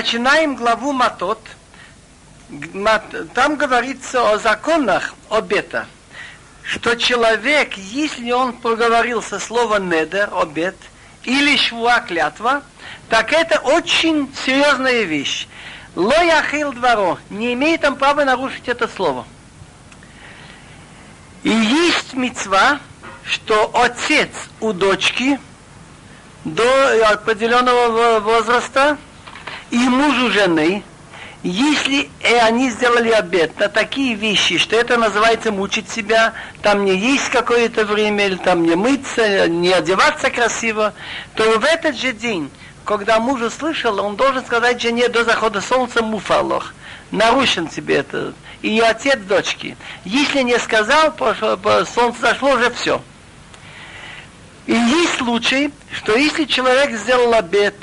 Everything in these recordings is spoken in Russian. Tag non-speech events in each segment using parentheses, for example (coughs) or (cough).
Начинаем главу Матот. Там говорится о законах обета, что человек, если он проговорился слово недер, обет, или швуа клятва, так это очень серьезная вещь. Ло яхил дворо, не имеет там права нарушить это слово. И есть мецва, что отец у дочки до определенного возраста и мужу жены, если и они сделали обед на такие вещи, что это называется мучить себя, там не есть какое-то время, или там не мыться, не одеваться красиво, то в этот же день, когда муж услышал, он должен сказать жене до захода солнца муфалох. Нарушен тебе это. И отец дочки. Если не сказал, солнце зашло, уже все. И есть случай, что если человек сделал обед,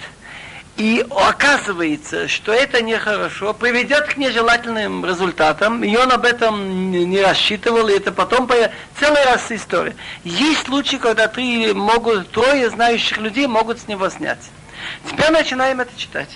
и оказывается, что это нехорошо, приведет к нежелательным результатам, и он об этом не рассчитывал, и это потом целый раз история. Есть случаи, когда три могут, трое знающих людей могут с него снять. Теперь начинаем это читать.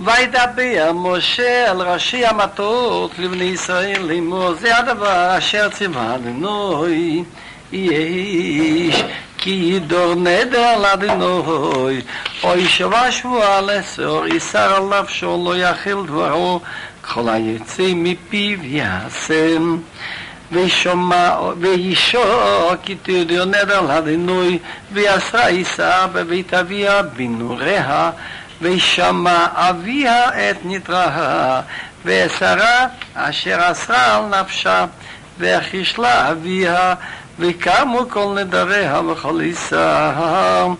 וידבר משה על ראשי המטות לבני ישראל לאמור זה הדבר אשר ציווה אדינוי יש כי דור נדר לאדינוי אוי שווה שבועה לסור איסר עליו שלא יאכיל דברו כל היוצא מפיו יעשם ושומע וישוע כי תדור נדר לאדינוי ועשה איסר בבית אביה בנוריה ושמע אביה את נדריה ועשרה אשר אסרה על נפשה והחישלה אביה וקמו כל נדריה וכל עיסם,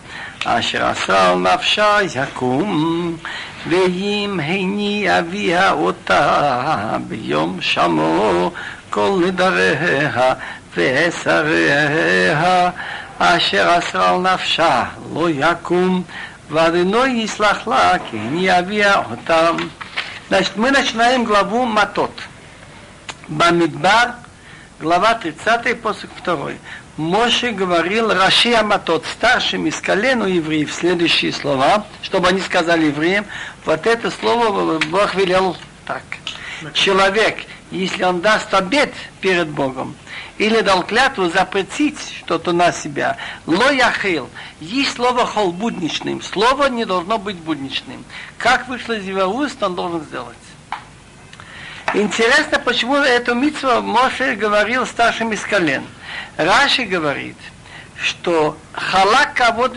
אשר עשה על נפשה יקום, ואם הני אביה אותה ביום שמו כל נדריה ועשריה, אשר עשה על נפשה לא יקום, ואדינו יסלח לה כי הני אביה אותם. מן השניים גלבו מטות. במדבר глава 30, после 2. Моше говорил Раши Аматот, старшим из колена евреев, следующие слова, чтобы они сказали евреям, вот это слово Бог велел так. Человек, если он даст обед перед Богом, или дал клятву запретить что-то на себя. Ло яхил. Есть слово хол будничным. Слово не должно быть будничным. Как вышло из его уст, он должен сделать. Интересно, почему эту митцву Моше говорил старшим из колен. Раши говорит, что халак кавод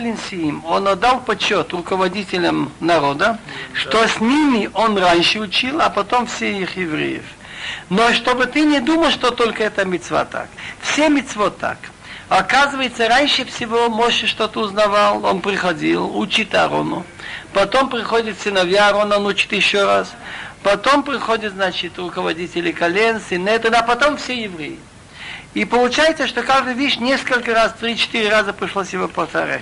он отдал почет руководителям народа, что с ними он раньше учил, а потом все их евреев. Но чтобы ты не думал, что только это мецва так. Все мецво так. Оказывается, раньше всего Моше что-то узнавал, он приходил, учит Арону. Потом приходит сыновья Арона, он учит еще раз. Потом приходит, значит, руководители колен, синет, а потом все евреи. И получается, что каждая вещь несколько раз, три-четыре раза пришлось его повторять.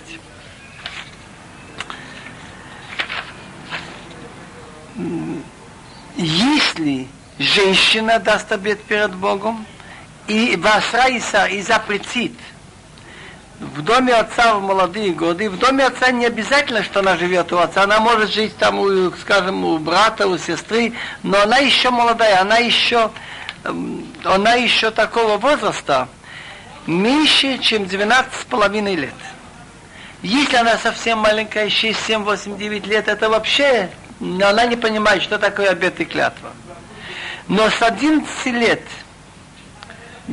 Если женщина даст обед перед Богом, и Васраиса и запретит в доме отца в молодые годы. В доме отца не обязательно, что она живет у отца. Она может жить там, у, скажем, у брата, у сестры, но она еще молодая, она еще, эм, она еще такого возраста, меньше, чем 12 с половиной лет. Если она совсем маленькая, 6, 7, 8, 9 лет, это вообще, она не понимает, что такое обет и клятва. Но с 11 лет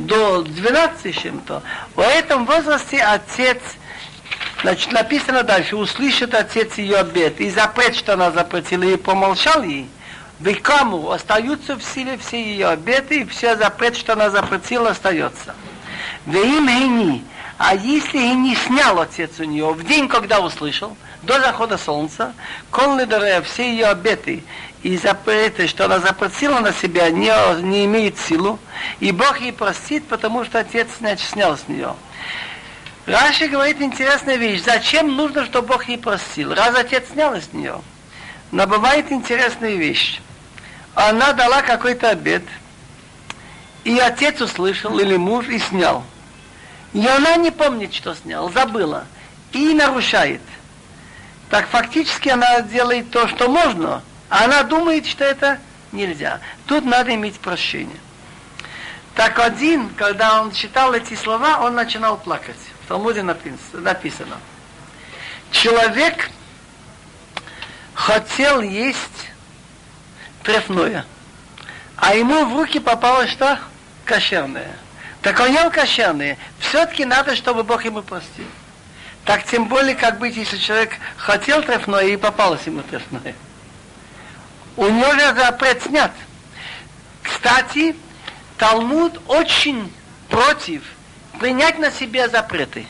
до 12 чем-то, в этом возрасте отец, значит, написано дальше, услышит отец ее обед и запрет, что она запретила, и помолчал ей, Викаму остаются в силе все ее обеты, и все запрет, что она запретила, остается. Веим гени, а если и не снял отец у нее в день, когда услышал, до захода солнца, колны все ее обеты и запреты, что она запросила на себя, не, не имеет силу, и Бог ей простит, потому что отец значит, снял с нее. Раши говорит интересная вещь. Зачем нужно, чтобы Бог ей простил? Раз отец снял с нее. Но бывает интересная вещь. Она дала какой-то обед, и отец услышал, или муж, и снял. И она не помнит, что снял, забыла. И нарушает. Так фактически она делает то, что можно, она думает, что это нельзя. Тут надо иметь прощение. Так один, когда он читал эти слова, он начинал плакать. В Талмуде написано. Человек хотел есть трефное, а ему в руки попало что? Кошерное. Так он ел кошерное. Все-таки надо, чтобы Бог ему простил. Так тем более, как быть, если человек хотел трефное и попалось ему трефное. У него же запрет снят. Кстати, Талмуд очень против принять на себя запреты.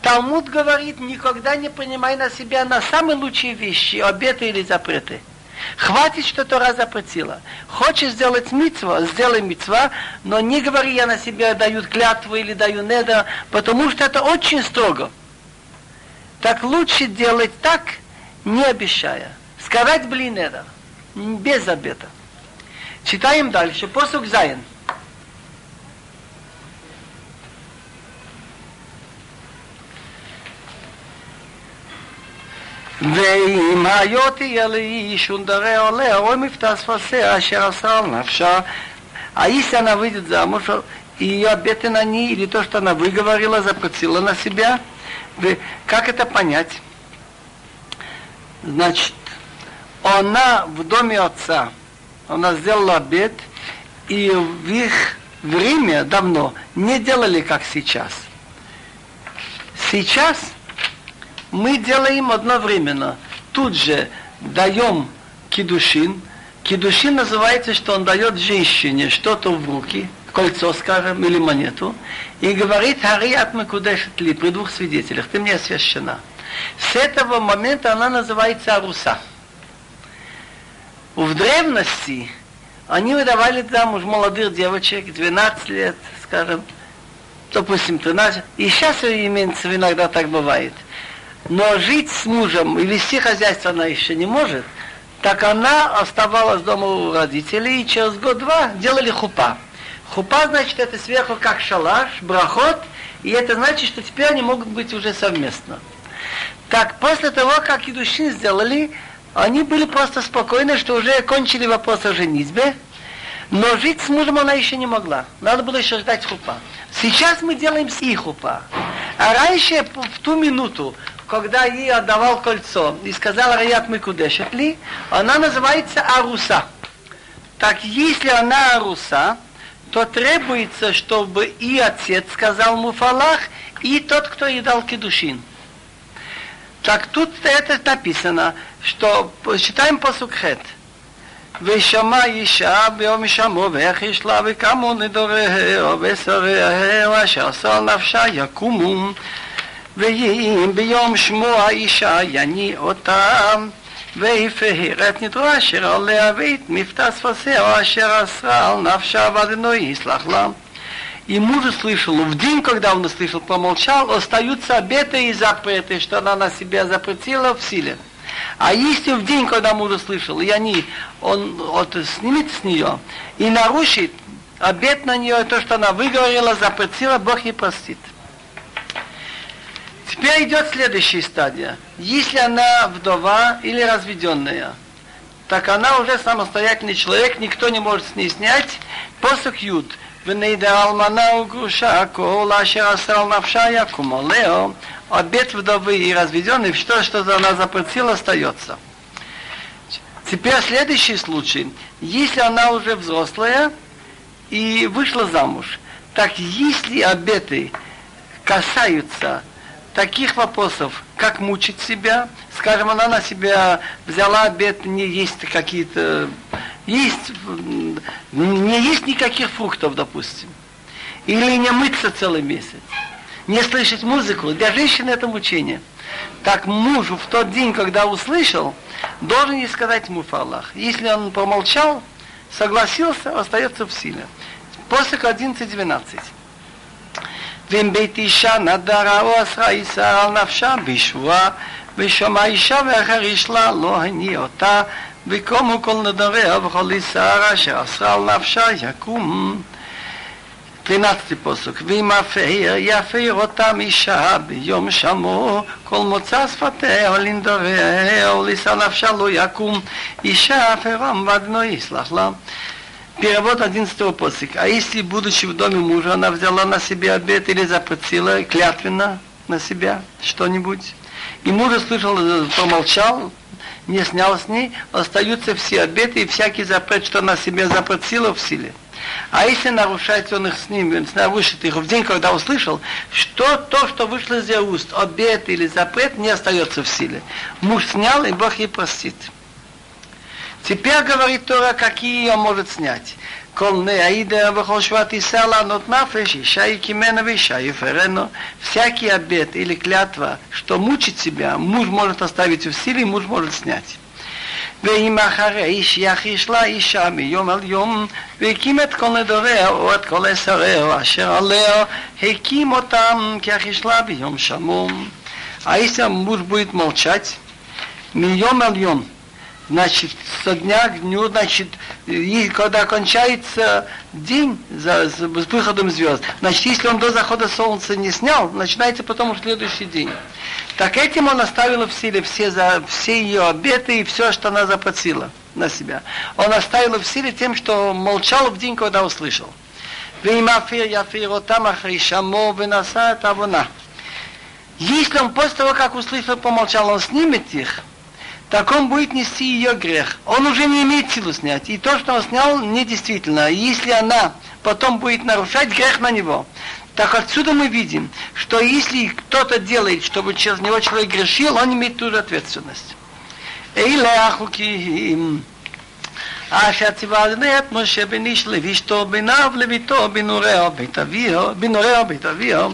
Талмуд говорит, никогда не принимай на себя на самые лучшие вещи, обеты или запреты. Хватит, что Тора запретила. Хочешь сделать митцва, сделай митцва, но не говори, я на себя даю клятву или даю недо, потому что это очень строго. Так лучше делать так, не обещая. Сказать блин недо, без обета. Читаем дальше. Посук Зайн. ואם היו תהיה לאיש ונדרי עולה, או מפתע ספסה אשר אסר על נפשה, а если она выйдет замуж, ее обеты на ней, или то, что она выговорила, запросила на себя, как это понять? Значит, она в доме отца, она сделала обед, и в их время давно не делали, как сейчас. Сейчас мы делаем одновременно. Тут же даем кидушин. Кидушин называется, что он дает женщине что-то в руки, кольцо, скажем, или монету, и говорит, Хари от ли, при двух свидетелях, ты мне освящена. С этого момента она называется Аруса. В древности они выдавали замуж молодых девочек, 12 лет, скажем, допустим, 13. И сейчас имеется иногда так бывает но жить с мужем и вести хозяйство она еще не может, так она оставалась дома у родителей и через год-два делали хупа. Хупа значит это сверху как шалаш, брахот, и это значит, что теперь они могут быть уже совместно. Так, после того, как идущие сделали, они были просто спокойны, что уже кончили вопрос о женитьбе, но жить с мужем она еще не могла. Надо было еще ждать хупа. Сейчас мы делаем с их хупа. А раньше, в ту минуту, когда ей отдавал кольцо и сказал Раят Микудешет ли, она называется Аруса. Так если она Аруса, то требуется, чтобы и отец сказал Муфалах, и тот, кто ей дал кедушин. Так тут это написано, что читаем по Сукхет. ושמע אישה ביום שמו ואיך ישלה וקמו נדוריה ושריה אשר עשה על נפשה יקומו ואם ביום שמוע אישה יני אותם ויפהר את נדרו אשר עליה ואת מבטא שפסיה אשר אסרה על נפשה ואדוני יסלח לה. и муж услышал, в день, когда он услышал, помолчал, остаются обеты и запреты, что она на себя запретила в силе. А если в день, когда муж услышал, и они, он вот, снимет с нее и нарушит обет на нее, то, что она выговорила, запретила, Бог ей простит. Теперь идет следующая стадия. Если она вдова или разведенная, так она уже самостоятельный человек, никто не может с ней снять. Посох Юд. ונדע אלמנה וגרושה, כל אשר אסר על נפשה יקום עליה, обет вдовы и разведенной, что, что она запретила, остается. Теперь следующий случай. Если она уже взрослая и вышла замуж, так если обеты касаются таких вопросов, как мучить себя, скажем, она на себя взяла обед, не есть какие-то, есть, не есть никаких фруктов, допустим, или не мыться целый месяц, не слышать музыку, для женщины это мучение. Так мужу в тот день, когда услышал, должен ей сказать муфалах. Если он помолчал, согласился, остается в силе. После 11-12. ואם בית אישה נדרה או אסרה איסר על נפשה בשבועה, ושמע אישה והחריש לה לא הניע אותה, וקומו כל נדריה וכל איסר אשר אסרה על נפשה יקום. 13 посук. וימפר יפר אותם אישה ביום שמו כל מוצא שפתיה לנדוריה ולשא נפשה לא יקום אישה аферам в одно יסלח לה. Перевод 11 посык. А если, будучи в доме мужа, она взяла на себя обед или запросила клятвенно на себя что-нибудь, и муж услышал, помолчал, не снял с ней, остаются все обеты и всякий запрет, что она себе запросила в силе. А если нарушается он их с ними, он нарушит их в день, когда услышал, что то, что вышло из ее уст, обет или запрет, не остается в силе. Муж снял, и Бог ей простит. Теперь говорит Тора, какие ее может снять. Кол не аида вахошват и сала нот нафеш, иша и кимена виша ферено. Всякий обед или клятва, что мучит себя, муж может оставить в силе, муж может снять. ואם אחרי איש יחיש לה אישה מיום על יום, והקים את כל נדוריה או את כל עשריה אשר עליה, הקים אותם כיחיש לה ביום שמום. האיש המוש будет молчать מיום על יום значит, со дня к дню, значит, и когда кончается день за, с выходом звезд, значит, если он до захода солнца не снял, начинается потом следующий день. Так этим он оставил в силе все, за, все ее обеты и все, что она заплатила на себя. Он оставил в силе тем, что молчал в день, когда услышал. Если он после того, как услышал, помолчал, он снимет их, так он будет нести ее грех. Он уже не имеет силы снять. И то, что он снял, недействительно. И если она потом будет нарушать, грех на него. Так отсюда мы видим, что если кто-то делает, чтобы через него человек грешил, он имеет ту же ответственность. אשר ציווה אדוני את משה בן איש לבישתו בניו לביתו בנוריה בית אביו, בנוריה בית אביו,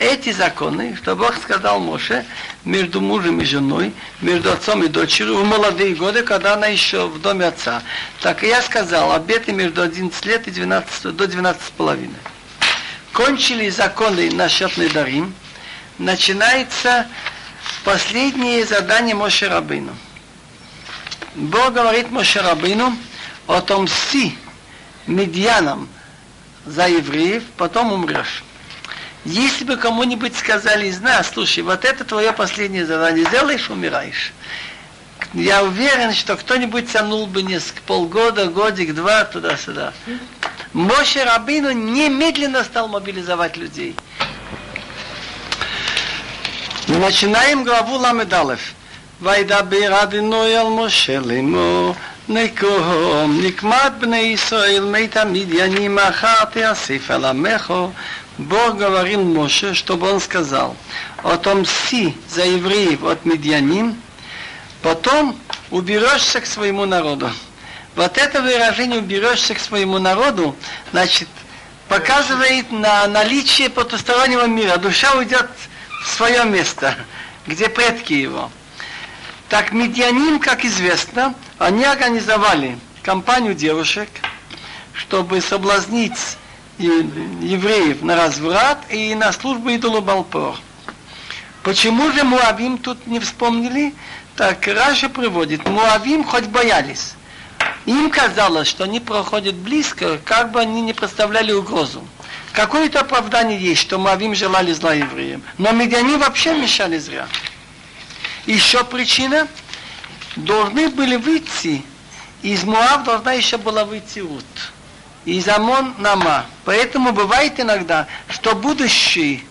эти законы, что Бог сказал Моше, между мужем и женой, между отцом и дочерью, в молодые годы, когда она еще в доме отца. Так я сказал, обеты между 11 лет и 12, до 12 с половиной. Кончили законы насчет Недарим, начинается последнее задание Моше Рабыну. Бог говорит Моше Рабыну, отомсти медьянам за евреев, потом умрешь. Если бы кому-нибудь сказали из нас, слушай, вот это твое последнее задание, сделаешь, умираешь. Я уверен, что кто-нибудь тянул бы несколько полгода, годик, два, туда-сюда. Моше Рабину немедленно стал мобилизовать людей. Начинаем главу Ламедалев. וידבר אדינוי אל משה לאמור נקום נקמת בני ישראל מת המדיינים מחר תאסף אל עמךו Бог говорил Моше, чтобы он сказал, отомси за евреев от медианим, потом уберешься к своему народу. Вот это выражение «уберешься к своему народу», значит, показывает на наличие потустороннего мира. Душа уйдет в свое место, где предки его. Так медианим, как известно, они организовали компанию девушек, чтобы соблазнить евреев на разврат и на службу идолу Балпор. Почему же Муавим тут не вспомнили? Так Раша приводит, Муавим хоть боялись. Им казалось, что они проходят близко, как бы они не представляли угрозу. Какое-то оправдание есть, что Муавим желали зла евреям. Но медиане вообще мешали зря. Еще причина, должны были выйти, из Муав должна еще была выйти Рут из Амон Нама. Поэтому бывает иногда, что будущий,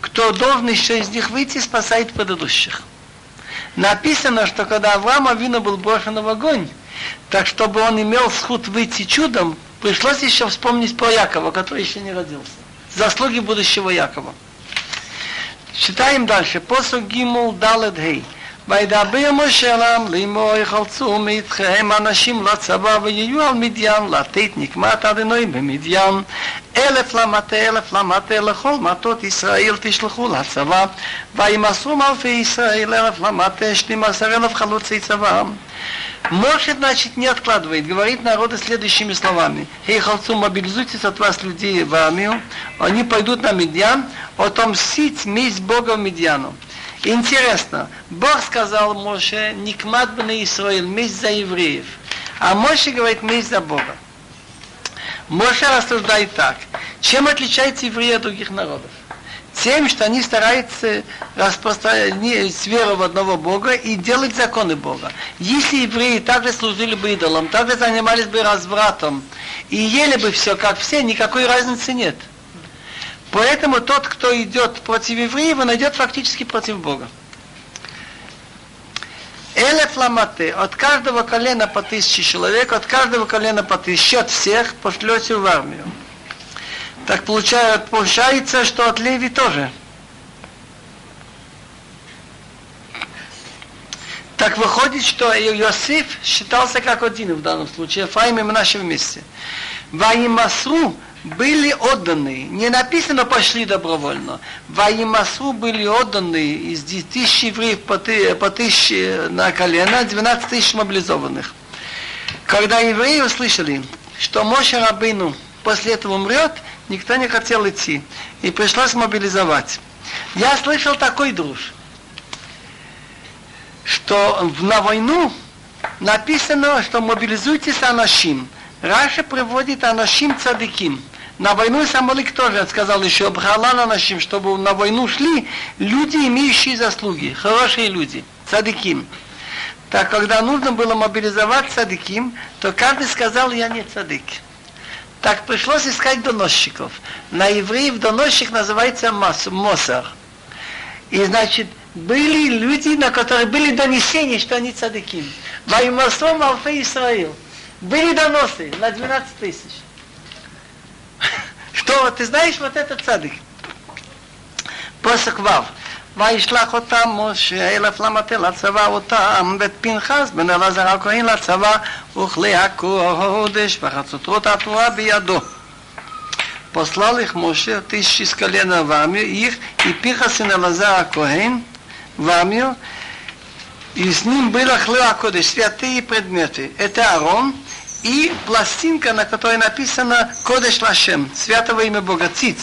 кто должен еще из них выйти, спасает предыдущих. Написано, что когда Авраам Авина был брошен в огонь, так чтобы он имел сход выйти чудом, пришлось еще вспомнить про Якова, который еще не родился. Заслуги будущего Якова. שתיים דשא, פוסק ג' ד' ה' וידבר משה אליהם לאמור יחלצו מאיתכם אנשים לצבא ויהיו על מדיין לתת נקמת אדוני במדיין אלף למטה אלף למטה לכל מטות ישראל תשלחו לצבא וימסרום אלפי ישראל אלף למטה שנים עשר אלף חלוצי צבא Моше, значит, не откладывает, говорит народу следующими словами. Хей, халцу, мобилизуйтесь от вас людей в армию, они пойдут на Медьян, отомстить месть Бога Медьяну. Интересно, Бог сказал Моше, Никмат бне Исраил, месть за евреев. А Моше говорит, месть за Бога. Моше рассуждает так. Чем отличается евреи от других народов? Тем, что они стараются распространять веру в одного Бога и делать законы Бога. Если евреи также служили бы идолам, также занимались бы развратом и ели бы все как все, никакой разницы нет. Поэтому тот, кто идет против евреев, он идет фактически против Бога. Элеф ламаты, от каждого колена по тысяче человек, от каждого колена по тысяче, от всех пошлете в армию. Так получается, что от Леви тоже. Так выходит, что Иосиф считался как один в данном случае, Ефраим и Менаше вместе. Ваимасру были отданы, не написано пошли добровольно, Ваимасру были отданы из 10 тысяч евреев по, ты, по тысяче на колено, 12 тысяч мобилизованных. Когда евреи услышали, что Моше Рабыну после этого умрет, никто не хотел идти. И пришлось мобилизовать. Я слышал такой друж, что на войну написано, что мобилизуйтесь анашим. Раша приводит анашим цадыким. На войну Самолик тоже сказал еще Бхалан анашим, чтобы на войну шли люди, имеющие заслуги, хорошие люди, цадыким. Так, когда нужно было мобилизовать цадыким, то каждый сказал, я не цадык. Так пришлось искать доносчиков. На евреев доносчик называется мас. И значит, были люди, на которых были донесения, что они цадыким. Ваймасом Алфе Исраил. Были доносы на 12 тысяч. (laughs) Что, ты знаешь, вот этот цадык? Посох Вав. וישלח אותם משה אלף למטה לצבא אותם, ואת פנחס בן אלעזר הכהן לצבא, וכלי הקודש וחצוצרות התורה בידו. Послал их Моше, тысячи с колена в армию, их и Пиха сын Лазара Коэн в армию, и с ним было хлева кодыш, святые предметы. Это Арон и пластинка, на которой написано Кодеш Лашем, святого имя Бога, Циц.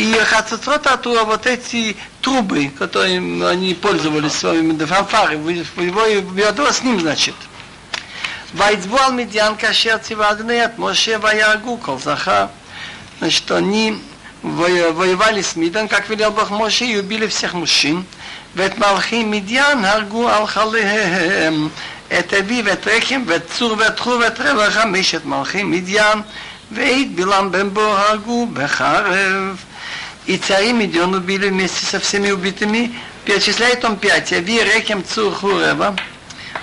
И хацуцрот Атура, вот эти трубы, которыми они пользовались своими фанфары, его ведро с ним, значит. Вайцбуал Медиан Кашер Цивагнет, Моше Ваяргу, Колзаха. Значит, они воевали с Мидан, как велел Бог Моше, и убили всех мужчин. ואת מלכי מדיין הרגו על חליהם את אבי ואת רחם ואת צור ואת חור ואת רבע חמשת מלכי מדיין ואת בלעם בן בו הרגו בחרב и цари Медион убили вместе со всеми убитыми, перечисляет он пять, Ави, Рехем, Цур, Хурева.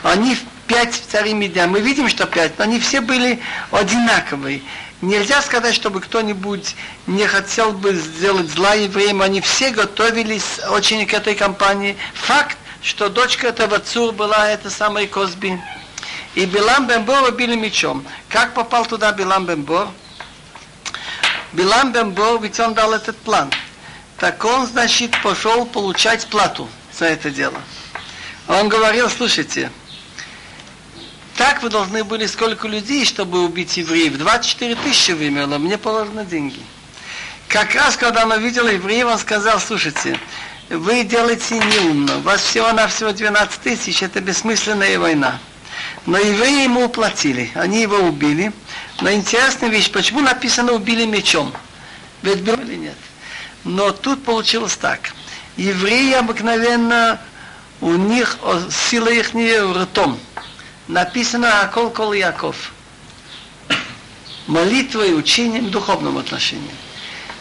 Они пять царей Медиан. Мы видим, что пять, но они все были одинаковые. Нельзя сказать, чтобы кто-нибудь не хотел бы сделать зла евреям. Они все готовились очень к этой кампании. Факт, что дочка этого Цур была это самая Козби. И Билам Бембор убили мечом. Как попал туда Билам Бембор? Билам Бембор, ведь он дал этот план. Так он, значит, пошел получать плату за это дело. Он говорил, слушайте, так вы должны были сколько людей, чтобы убить евреев? 24 тысячи вымерло, мне положено деньги. Как раз, когда он увидел евреев, он сказал, слушайте, вы делаете неумно, у вас всего-навсего 12 тысяч, это бессмысленная война. Но евреи ему уплатили, они его убили, но интересная вещь, почему написано убили мечом? Ведь было или нет? Но тут получилось так. Евреи обыкновенно, у них сила их ртом. Написано Акол Кол Яков. Молитвой, учением, отношении.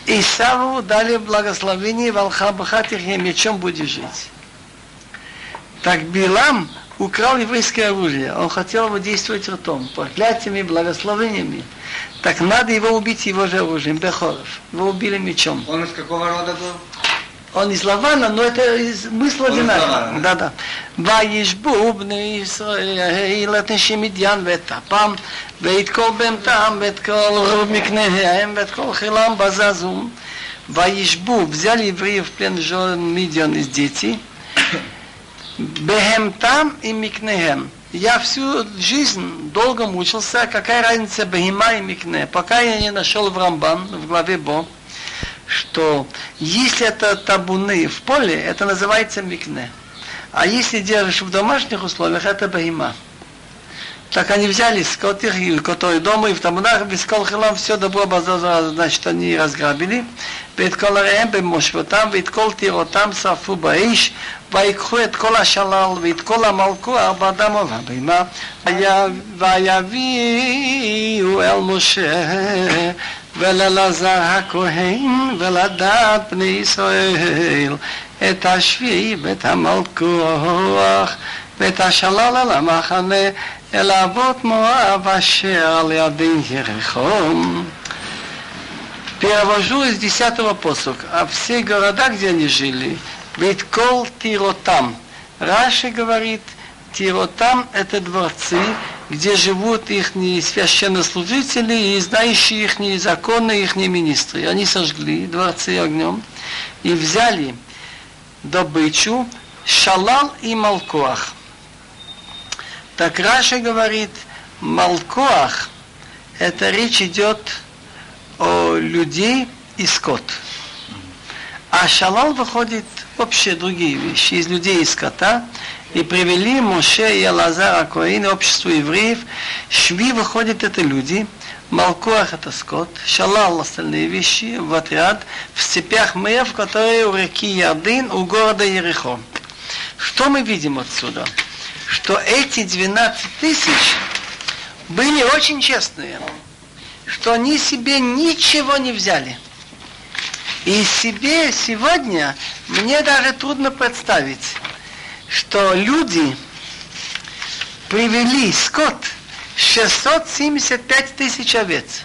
Исаву дали благословение, Валхабахат их мечом будешь жить. Так Билам украл еврейское оружие. Он хотел его действовать ртом, проклятиями, благословениями. Так надо его убить его же оружием, Бехоров. Его убили мечом. Он из какого рода был? Он из Лавана, но это смысл одинаковый. Да, да. וישבו בני ישראל את נשי מדיין ואת טפם ואת כל בהמתם ואת כל מקניהם ואת כל חילם בזזו וישבו, взяли евреев в плен жен Мидиан из детей Бехемтам и Микнехем. Я всю жизнь долго мучился, какая разница Бехима и Микне, пока я не нашел в Рамбан, в главе Бо, что если это табуны в поле, это называется Микне. А если держишь в домашних условиях, это Бехима. Так они взяли скот их, который дома, и в Тамунах, без колхилам, все добро базаза, значит, они разграбили. ואת כל עריהם במושבותם, ואת כל טירותם שרפו באש, ויקחו את כל השלל ואת כל המלכוח באדם ובבימה, ויביאו אל משה ולאלעזר הכהן ולדעת בני ישראל את השביעי ואת המלכוח ואת השלל על המחנה אל אבות מואב אשר על ידי ירחו. Перевожу из десятого посока. А все города, где они жили, ведь кол тиротам. Раши говорит, тиротам это дворцы, где живут их священнослужители и знающие их законы, их министры. Они сожгли дворцы огнем и взяли добычу шалал и малкоах. Так Раша говорит, малкоах, это речь идет о людей и скот. А шалал выходит вообще другие вещи, из людей и скота. И привели Моше и Алазара Коин, общество евреев. Шви выходит это люди, Малкуах это скот, Шалал остальные вещи в отряд, в цепях Мев, которые у реки Ярдын, у города Ерехо. Что мы видим отсюда? Что эти 12 тысяч были очень честные что они себе ничего не взяли. И себе сегодня мне даже трудно представить, что люди привели скот 675 тысяч овец,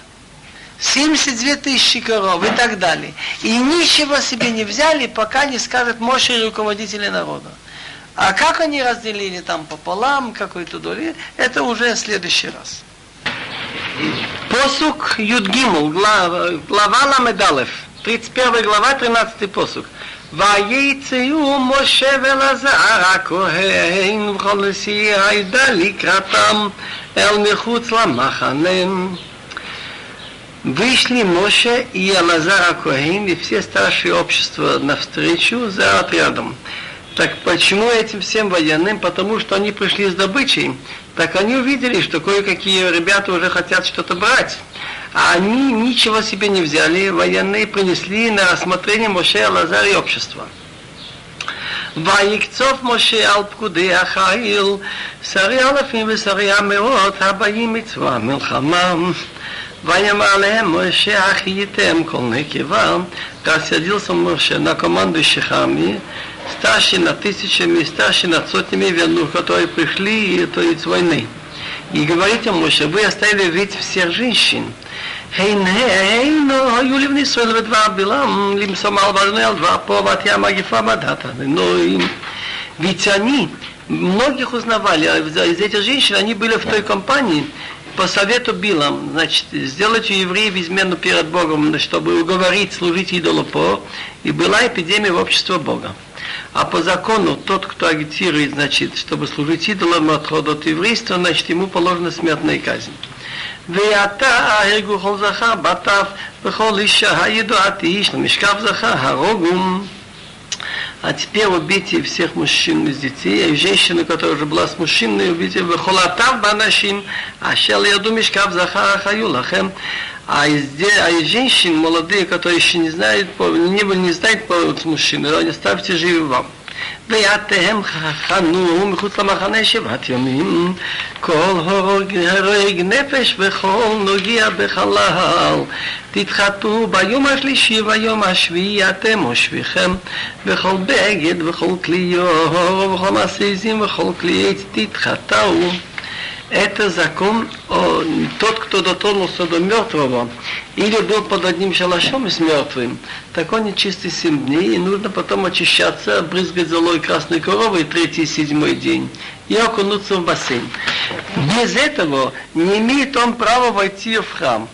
72 тысячи коров и так далее. И ничего себе не взяли, пока не скажет Моше руководители народа. А как они разделили там пополам, какой-то доли, это уже в следующий раз. Посук Юдгимул, глава, глава Ламедалев, 31 глава, 13 посук. ויצאו משה ולזר הכהן וכל נשיא העדה לקראתם אל מחוץ למחנה. Вышли Моше и Алазар Коэн и все старшие общества навстречу за отрядом. Так почему этим всем военным? Потому что они пришли с добычей. Так они увидели, что кое-какие ребята уже хотят что-то брать. А они ничего себе не взяли. Военные принесли на рассмотрение Моше Лазар и общества. ויקצוף משה על פקודי החיל, שרי אלפים ושרי המאות הבאים מצווה מלחמה. ויאמר להם משה אחייתם כל נקבה, рассердился Моше на командующих армии, старший над тысячами, старший над сотнями верных, которые пришли то есть, с войны. И говорите, Моше, вы оставили ведь всех женщин. הנה היו לבני ישראל ודבר בלעם למסום על בני על דבר פה ותהיה מגיפה בדת אלוהים. Ведь они многих узнавали, а из этих женщин они были в той компании, по совету Билам, значит, сделать у евреев измену перед Богом, чтобы уговорить служить идолу по, и была эпидемия в обществе Бога. А по закону тот, кто агитирует, значит, чтобы служить идолам отхода от еврейства, значит, ему положена смертная казнь. ועתה הרגו כל זכר בטף וכל אישה הידועתי איש למשכב זכר הרוגום а теперь убейте всех мужчин из детей, и женщину, которая уже была с мужчиной, убейте в холотав банашим, а шел я думаю, шкаф захара хаю лахем. А из, а из женщин молодые, которые еще не знают, не, не знают повод мужчины, они ставьте живы вам. ויתהם חנו מחוץ למחנה שבעת ימים. כל הורג נפש וכל נוגע בחלל. תתחתו ביום השלישי ויום השביעי אתם מושביכם בכל בגד וכל כלי אור וכל מעשה וכל כלי תתחתו это закон о тот, кто дотронулся до мертвого или был под одним шалашом с мертвым, так он нечистый семь дней, и нужно потом очищаться, брызгать золой красной коровой третий и седьмой день и окунуться в бассейн. Без этого не имеет он права войти в храм.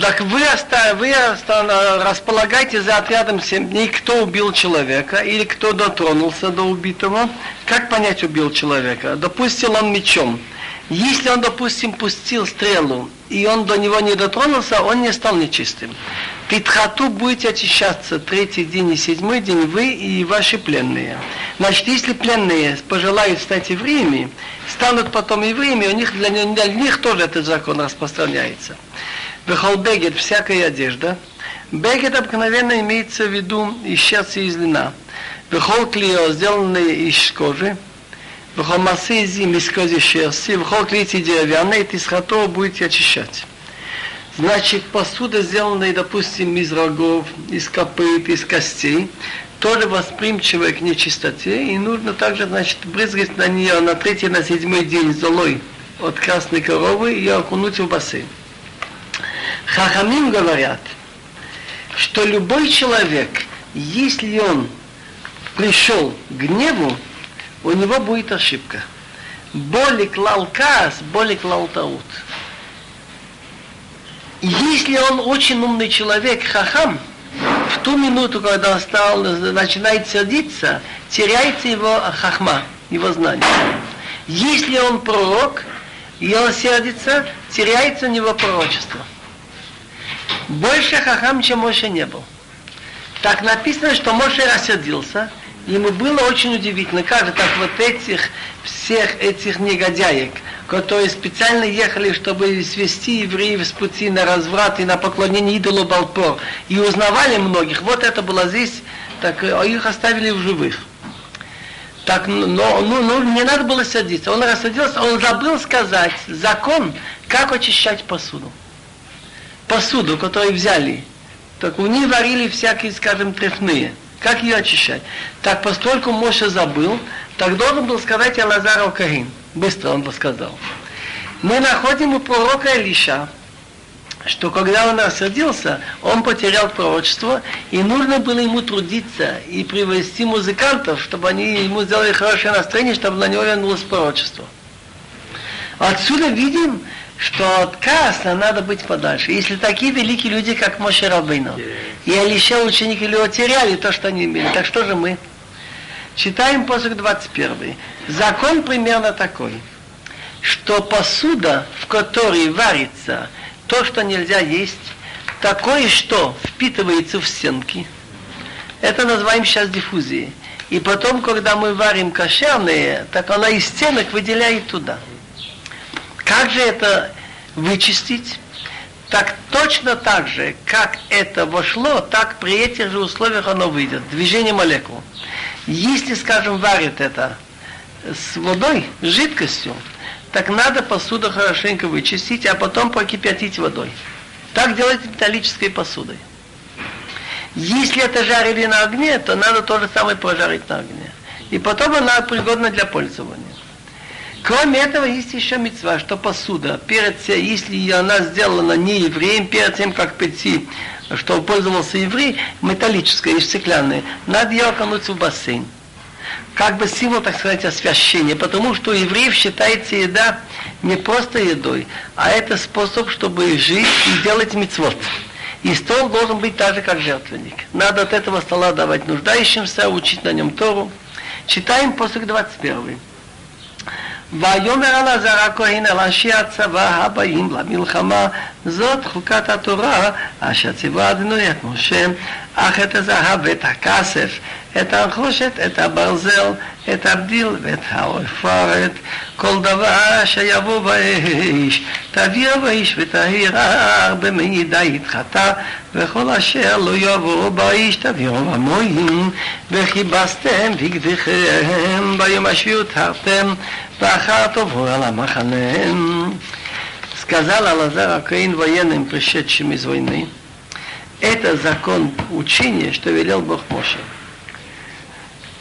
Так вы, оста, вы оста, располагаете за отрядом 7 дней, кто убил человека или кто дотронулся до убитого. Как понять, убил человека? Допустил он мечом. Если он, допустим, пустил стрелу, и он до него не дотронулся, он не стал нечистым. Титхату будете очищаться третий день и седьмой день вы и ваши пленные. Значит, если пленные пожелают стать евреями, станут потом евреями, у них, для, для них тоже этот закон распространяется. Бегет всякая одежда. Бегет обыкновенно имеется в виду из и из льна. Вехол сделанные из кожи. Вехол массы зим из кожи шерсти. Вехол клейти деревянные, и тисхато будете очищать. Значит, посуда, сделанная, допустим, из рогов, из копыт, из костей, тоже восприимчивая к нечистоте, и нужно также, значит, брызгать на нее на третий, на седьмой день золой от красной коровы и окунуть в бассейн. Хахамим говорят, что любой человек, если он пришел к гневу, у него будет ошибка. Боли клал каас, боли клал таут. Если он очень умный человек, хахам, в ту минуту, когда он стал, начинает сердиться, теряется его хахма, его знание. Если он пророк, и он сердится, теряется у него пророчество. Больше хахам, чем Моше не был. Так написано, что Моше рассердился, ему было очень удивительно, как же так вот этих, всех этих негодяек, которые специально ехали, чтобы свести евреев с пути на разврат и на поклонение идолу Балпор, и узнавали многих, вот это было здесь, так а их оставили в живых. Так, но, ну, ну, не надо было садиться. Он рассадился, он забыл сказать закон, как очищать посуду. Посуду, которую взяли. Так у них варили всякие, скажем, трефные. Как ее очищать? Так, поскольку Моша забыл, так должен был сказать Алазаров Карин. Быстро он бы сказал. Мы находим у пророка Илиша, что когда он рассердился, он потерял пророчество, и нужно было ему трудиться и привести музыкантов, чтобы они ему сделали хорошее настроение, чтобы на него вернулось пророчество. Отсюда видим, что от Кааса надо быть подальше. Если такие великие люди, как Моше Рабейну, и Алиша, ученики его теряли то, что они имели, так что же мы? Читаем посох 21. Закон примерно такой, что посуда, в которой варится то, что нельзя есть, такое, что впитывается в стенки, это называем сейчас диффузией. И потом, когда мы варим кошерные, так она из стенок выделяет туда. Как же это вычистить? Так точно так же, как это вошло, так при этих же условиях оно выйдет. Движение молекул. Если, скажем, варят это с водой, с жидкостью, так надо посуду хорошенько вычистить, а потом прокипятить водой. Так делать металлической посудой. Если это жарили на огне, то надо то же самое прожарить на огне. И потом она пригодна для пользования. Кроме этого, есть еще мецва, что посуда, перед тем, если она сделана не евреем, перед тем, как пойти, что пользовался еврей, металлическая и стеклянная, надо ее окунуть в бассейн. Как бы символ, так сказать, освящения, потому что у евреев считается еда не просто едой, а это способ, чтобы жить и делать мецвод. И стол должен быть так же, как жертвенник. Надо от этого стола давать нуждающимся, учить на нем Тору. Читаем после 21. ויאמר אלעזר הכהן אל אנשי הצבא הבאים למלחמה זאת חוקת התורה אשר ציווה אדוני את משה אך את הזהב ואת הכסף את הנחושת את הברזל את הבדיל ואת העופרת כל דבר אשר יבוא באש תעביר באש ותהירה במעידה ידחתה וכל אשר לא יבוא באש תביאו במוים וכיבסתם בגדיכם ביום השביעות הרתם ואחר תבואו על המחנה. Сказал Алазар Акаин военным, пришедшим из войны, это закон учения, что велел Бог Моше.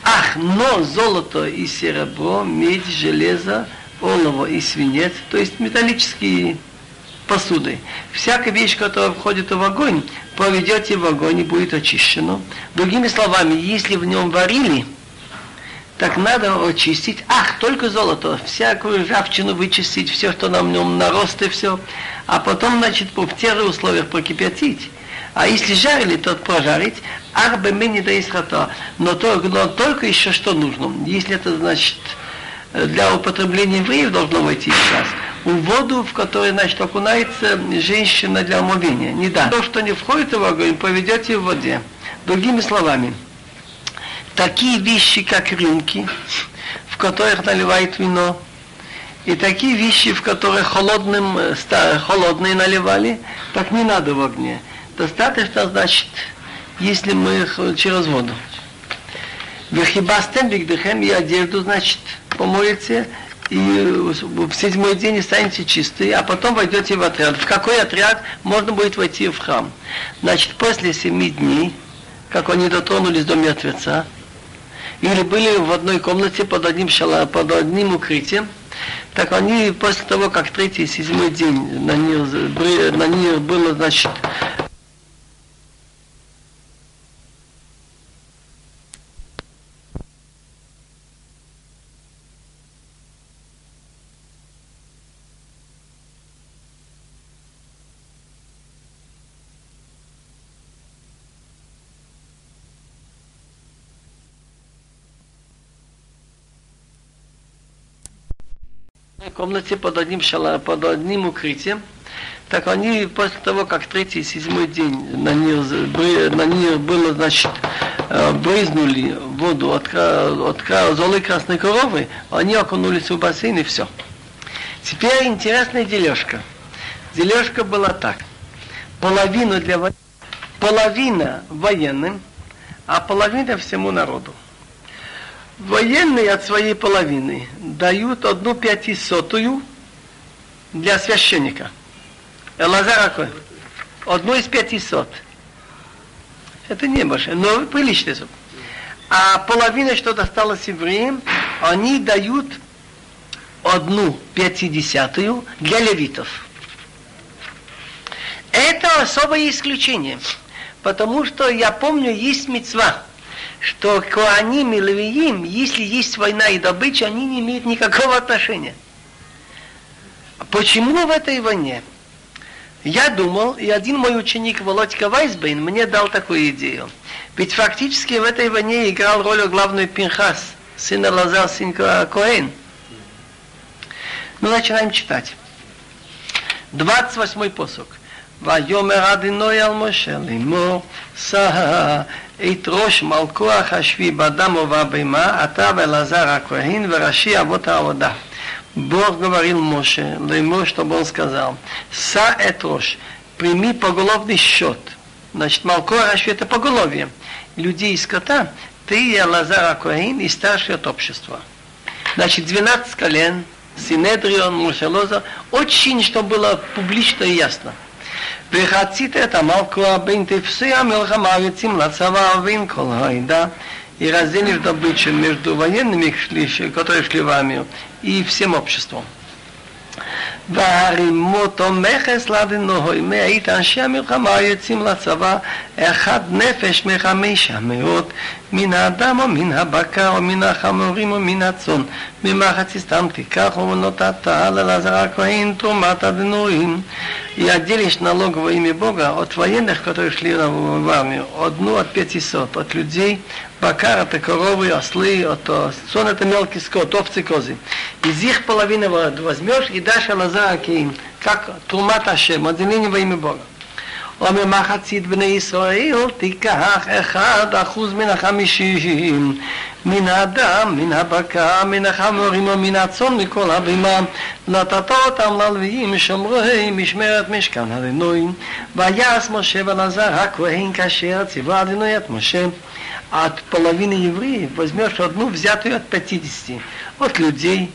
Ах, но золото и серебро, медь, железо, олово и свинец, то есть металлические посуды. Всякая вещь, которая входит в огонь, поведете в огонь и будет очищено. Другими словами, если в нем варили, так надо очистить. Ах, только золото, всякую ржавчину вычистить, все, что на нем нарост и все. А потом, значит, в тех условиях прокипятить. А если жарили, то прожарить. Ах, бы мы не. Но, то, но только еще что нужно. Если это, значит, для употребления евреев должно войти сейчас. в воду, в которой, значит, окунается женщина для омовения. Не да. То, что не входит в огонь, поведете в воде. Другими словами, такие вещи, как рюмки, в которых наливают вино, и такие вещи, в которых холодным, холодные наливали, так не надо в огне. Достаточно, значит, если мы через воду. Вехибастем бигдыхем и одежду, значит, помоете, и в седьмой день станете чистые, а потом войдете в отряд. В какой отряд можно будет войти в храм? Значит, после семи дней, как они дотронулись до мертвеца, или были в одной комнате под одним, шала, под одним укрытием, так они после того, как третий седьмой день на них, на них было, значит, комнате под одним, шала, под одним укрытием, так они после того, как третий и седьмой день на них, на них было, значит, э, брызнули воду от, от золы красной коровы, они окунулись в бассейн и все. Теперь интересная дележка. Дележка была так. Половину для половина военным, а половина всему народу. Военные от своей половины дают одну пятисотую для священника. Элазар? Одну из пятисот. Это не больше, но приличная сумма. А половина, что досталось евреям, они дают одну пятидесятую для левитов. Это особое исключение, потому что я помню, есть мецва – что Коаним и Левиим, если есть война и добыча, они не имеют никакого отношения. Почему в этой войне? Я думал, и один мой ученик Володька Вайсбейн мне дал такую идею. Ведь фактически в этой войне играл роль главный Пинхас, сын Лазар, сын Коэн. Ну, начинаем читать. 28 посок. ויאמר אדינוי על משה לאמור, שא את ראש מלכוח השבי בדם ובבהמה, אתה ואלעזר הכהן וראשי אבות העבודה. Бог говорил Моше, Леймо, чтобы он сказал, «Са эт рош, прими поголовный счет». Значит, Малко Рашви это поголовье. Людей и скота, ты и Алазар Акуаин и старший от общества. Значит, 12 колен, Синедрион, Мушелоза, очень, чтобы было публично и ясно. וחצית את המלכוה בין תפסי המלחמה יוצאים לצבא ובין כל העדה. И раздельный добычу между военными, которые шли в армию, и всем обществом. והרימותו מכס לאדינוי, מאית אנשי המלחמה יוצאים לצבא, אחד נפש מחמישה מאות, מן האדם או מן הבקר או מן החמורים או מן הצאן, ממחציתם תיקח ונותת על אלעזר הכהן תרומת אדינויים. И отделишь налог во имя Бога от военных, которые шли в армию, одну от пятисот, от людей, бакар это коровы, ослы, от сон это мелкий скот, овцы, козы. Из их половины возьмешь и дашь Алазара Кейм, как Трумат Ашем, отделение во имя Бога. וממחצית בני ישראל תיקח אחד אחוז מן החמישים מן האדם, מן הבקר, מן החמורים ומן הצאן מכל הבימה נתת אותם ללוויים שומרי משמרת משכן הדינויים ויעש משה ולעזר הכהן כאשר ציווה הדינוי את משה от половины евреев возьмешь одну взятую от 50, от людей,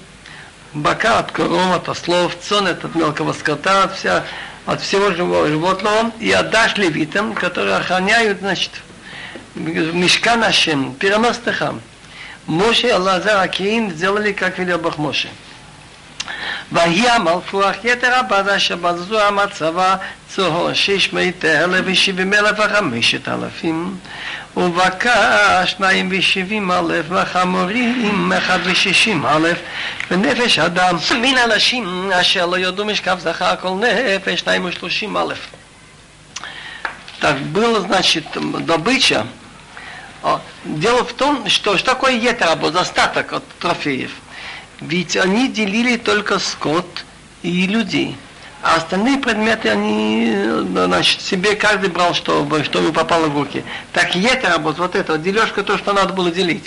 бока от коров, от ослов, цон от мелкого скота, от, вся, от всего живого животного, и отдашь левитам, которые охраняют, значит, мешка нашим, переносный храм. Моше Аллазар Акиин сделали, как велел Бог Моше. ויהי המלכוח יתר הבד אשר בזו המצבה צוהר שש מאות אלף ושבעים אלף וחמשת אלפים ובקע שניים ושבעים אלף וחמורים אחד ושישים אלף ונפש אדם מן אנשים אשר לא יודו משכב זכר כל נפש שניים ושלושים אלף Так было, значит, добыча. Дело в том, что, что такое етеработ, остаток от трофеев – ведь они делили только скот и людей. А остальные предметы, они, значит, себе каждый брал, чтобы, чтобы попало в руки. Так и это работа, вот это, вот дележка, то, что надо было делить,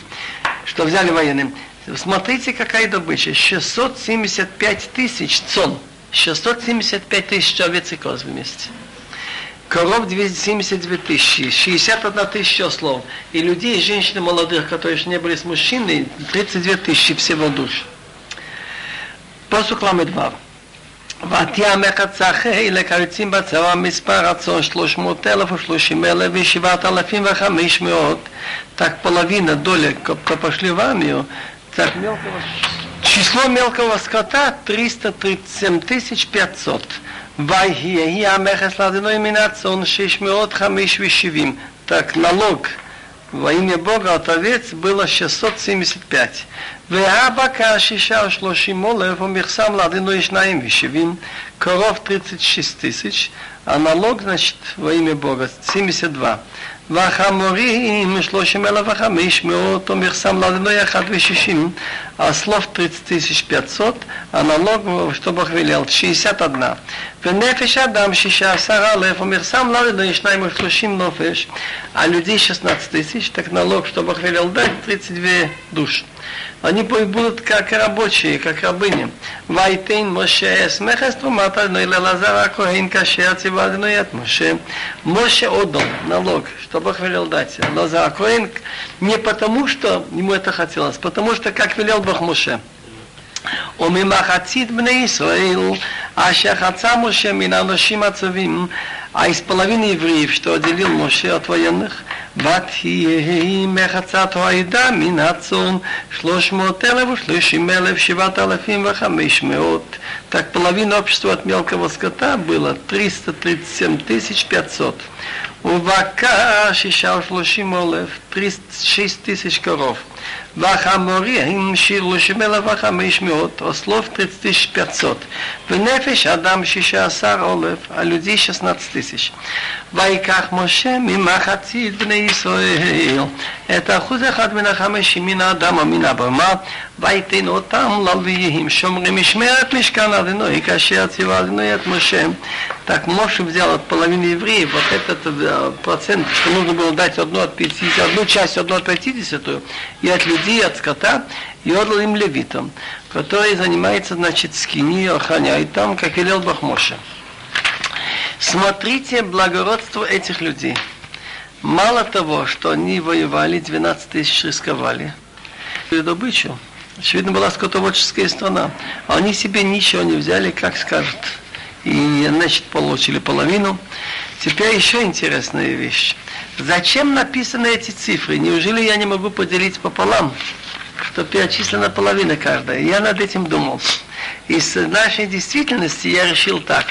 что взяли военным. Смотрите, какая добыча. 675 тысяч цон. 675 тысяч овец и коз вместе. Коров 272 тысячи, 61 тысяча слов. И людей, и женщин молодых, которые еще не были с мужчиной, 32 тысячи всего душ. פסוק ל"ו ותיאמך הצחי לקריצים בצבא מספר רצון שלוש מאות אלף ושלושים אלף ושבעת אלפים וחמש מאות так половина доля, кто пошли в армию, так мелкого, число мелкого скота 337 500. ויהי המכס לאדוני מן הצאן 670. Так налог во имя Бога от овец было 675. והבקר שישה ושלושים אלף ומכסם לאדינו שניים ושבעים, קרוב 36 тысяч, а налог, значит, во имя Бога 72. והחמורים שלושים אלף וחמש מאות ומכסם לאדינו אחד ושישים, а слов 30 тысяч 500, а налог, что Бог велел, 61. ונפש אדם שישה עשר אלף ומכסם לאדינו שניים ושלושים נופש, а людей 16 тысяч, так налог, что Бог велел дать, 32 душ. Они будут как рабочие, как рабыни. Вайтейн Моше смехес трумат одной лазара Коин кашер цивадной от Моше. Моше отдал налог, что Бог велел дать. Лазара Коин не потому, что ему это хотелось, потому что как велел Бог Моше. וממחצית בני ישראל אשר חצה משה מן האנשים הצווים а из половины евреев, что отделил Моше от военных, ותהי מחצת העדה מן הצאן שלוש מאות אלף ושלושים אלף שבעת אלפים וחמש меот. Так половина общества от мелкого скота было 337 тысяч 500. ובקר שישה ושלושים אלף, 36 тысяч коров. והחמורים שלושים אלף וחמש מאות, ослов 3500. ונפש אדם שישה עשר אלף, а людей 16 тысяч. ויקח משה ממחצית בני ישראל את אחוז אחד מן החמישים מן האדם או מן הבמה, ויתן אותם ללוויים שומרים משמרת משכן אדינוי, כאשר ציווה אדינוי את משה. Так Моше взял от половины евреев вот этот процент, что нужно было дать одну от 50, одну часть, одну от 50, и от людей, от скота, и отдал им левитам, который занимается, значит, скини, охраняет там, как велел Бог Моше. Смотрите благородство этих людей. Мало того, что они воевали, 12 тысяч рисковали, добычу, очевидно, была скотоводческая страна, они себе ничего не взяли, как скажут. И, значит, получили половину. Теперь еще интересная вещь. Зачем написаны эти цифры? Неужели я не могу поделить пополам? Что перечислена половина каждая. Я над этим думал. Из нашей действительности я решил так,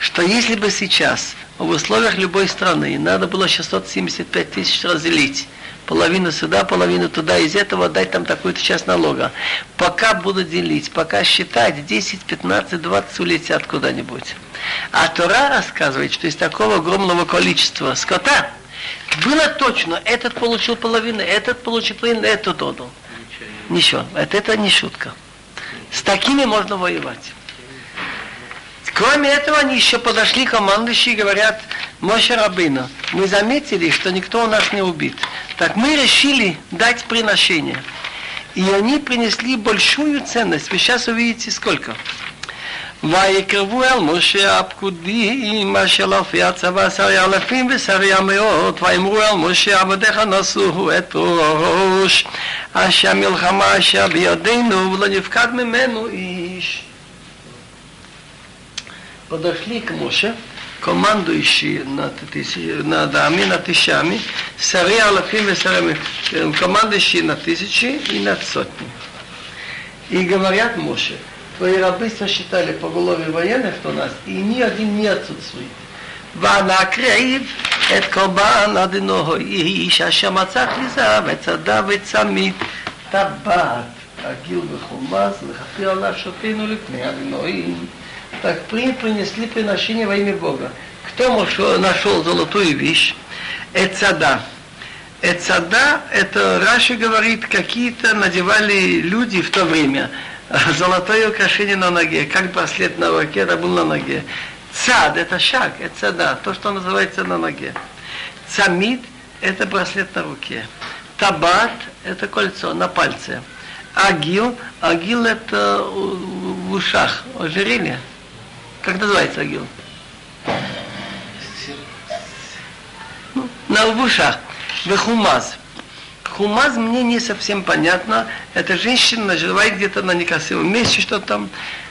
что если бы сейчас в условиях любой страны надо было 675 тысяч разделить, половину сюда, половину туда, из этого дать там такую-то часть налога. Пока буду делить, пока считать, 10, 15, 20 улетят куда-нибудь. А Тора рассказывает, что из такого огромного количества скота было точно, этот получил половину, этот получил половину, этот отдал. Ничего. Это, это не шутка. С такими можно воевать. Кроме этого, они еще подошли командующие и говорят, Моше Рабына, мы заметили, что никто у нас не убит. Так мы решили дать приношение. И они принесли большую ценность. Вы сейчас увидите сколько. ויקרבו אל משה הפקודים אשר לפי הצבא שרי אלפים ושרי המאות ויאמרו אל משה עבדיך נשאו את ראש אשר מלחמה אשר בידינו ולא נפקד ממנו איש. Подошли к Моше, командующие над, над ами, над тысячами, сари алафим и сарами, командующие на тысячи и над сотни. И говорят Моше, твои рабы сосчитали по голове военных, что у нас, и ни один не отсутствует. ונקריב את קורבן אדינוהו איש אשר מצא כליזה וצדה וצמית טבעת הגיל וחומס לכפיר על נפשותינו לפני אדינוהים. Так принесли приношение во имя Бога. Кто нашел золотую вещь? Эцада. Эцада, это Раши говорит, какие-то надевали люди в то время Золотое украшение на ноге, как браслет на руке, это был на ноге. Цад – это шаг, это цада, то, что называется на ноге. Цамид – это браслет на руке. Табат – это кольцо на пальце. Агил, агил – это в ушах, ожерелье. Как называется агил? Ну, на в ушах. Вехумаз. Хумаз мне не совсем понятно. Эта женщина наживает где-то на некрасивом месте, что там.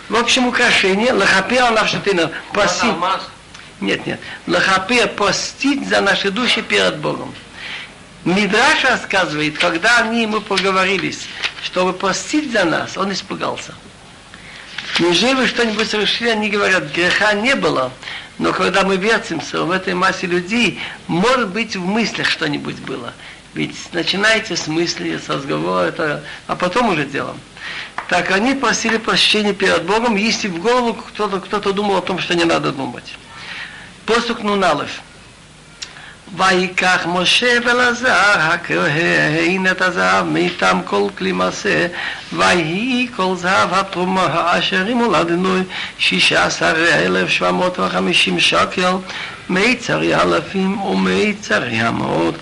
В общем, украшение. Лахапе Аллахшатына просить. Нет, нет. Лахапе простить за наши души перед Богом. Мидраш рассказывает, когда они ему поговорились, чтобы простить за нас, он испугался. Неужели вы что-нибудь совершили? Они говорят, греха не было. Но когда мы вертимся в этой массе людей, может быть, в мыслях что-нибудь было. Ведь начинается с мысли, с разговора, а потом уже делом. Так они просили прощения перед Богом, если в голову кто-то кто думал о том, что не надо думать. Посук Нуналев. ויקח משה ולזר הכהן את הזהב מאיתם כל כלי מעשה ויהי כל זהב התרומה אשר מולדנו שישה עשר אלף שבע מאות וחמישים שקל מיצרי אלפים ומיצרי המאות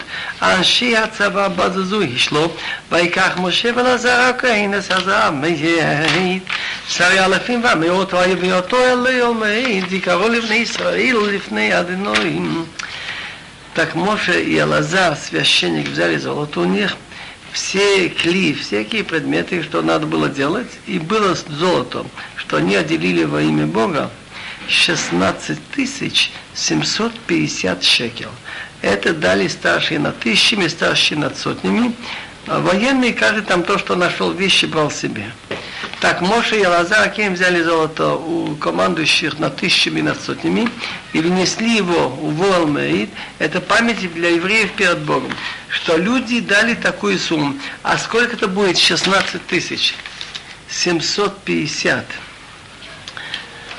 אנשי הצבא בזזו השלו ויקח משה ולזר הכהן את הזהב מיית שרי אלפים והמאות ויביא אותו אל יומי זיכרו לבני ישראל ולפני אדינוים Так Моше и Алазар, священник, взяли золото у них, все кли, всякие предметы, что надо было делать, и было золото, что они отделили во имя Бога 16 тысяч 750 шекел. Это дали старшие над тысячами, старшие над сотнями. А военный, каждый там то, что нашел вещи, брал себе. Так Моше и Лазар Аким взяли золото у командующих над тысячами, над сотнями и внесли его в Волмеид. Это память для евреев перед Богом, что люди дали такую сумму. А сколько это будет? 16 тысяч. 750.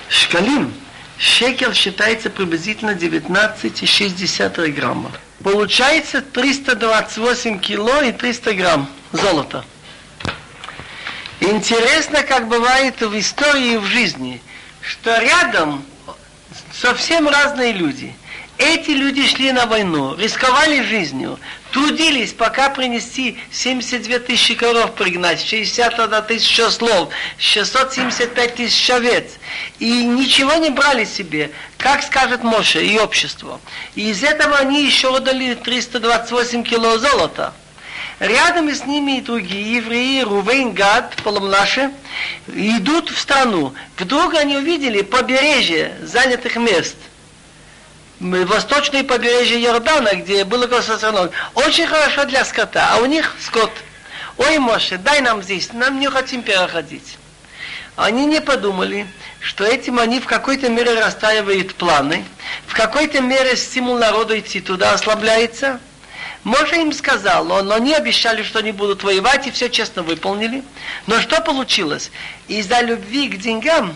Шкалим. Шекел считается приблизительно 19,6 грамма. Получается 328 кило и 300 грамм золота. Интересно, как бывает в истории и в жизни, что рядом совсем разные люди. Эти люди шли на войну, рисковали жизнью, трудились, пока принести 72 тысячи коров пригнать, 61 тысяча слов, 675 тысяч овец. И ничего не брали себе, как скажет Моше и общество. И из этого они еще отдали 328 кило золота. Рядом с ними и другие евреи, Рувейн, Гад, Поломлаши, идут в страну. Вдруг они увидели побережье занятых мест. Восточное побережье Иордана, где было концентрировано. Очень хорошо для скота, а у них скот. Ой, Моше, дай нам здесь, нам не хотим переходить. Они не подумали, что этим они в какой-то мере расстраивают планы, в какой-то мере стимул народа идти туда ослабляется – Моше им сказал, но они обещали, что они будут воевать, и все честно выполнили. Но что получилось? Из-за любви к деньгам,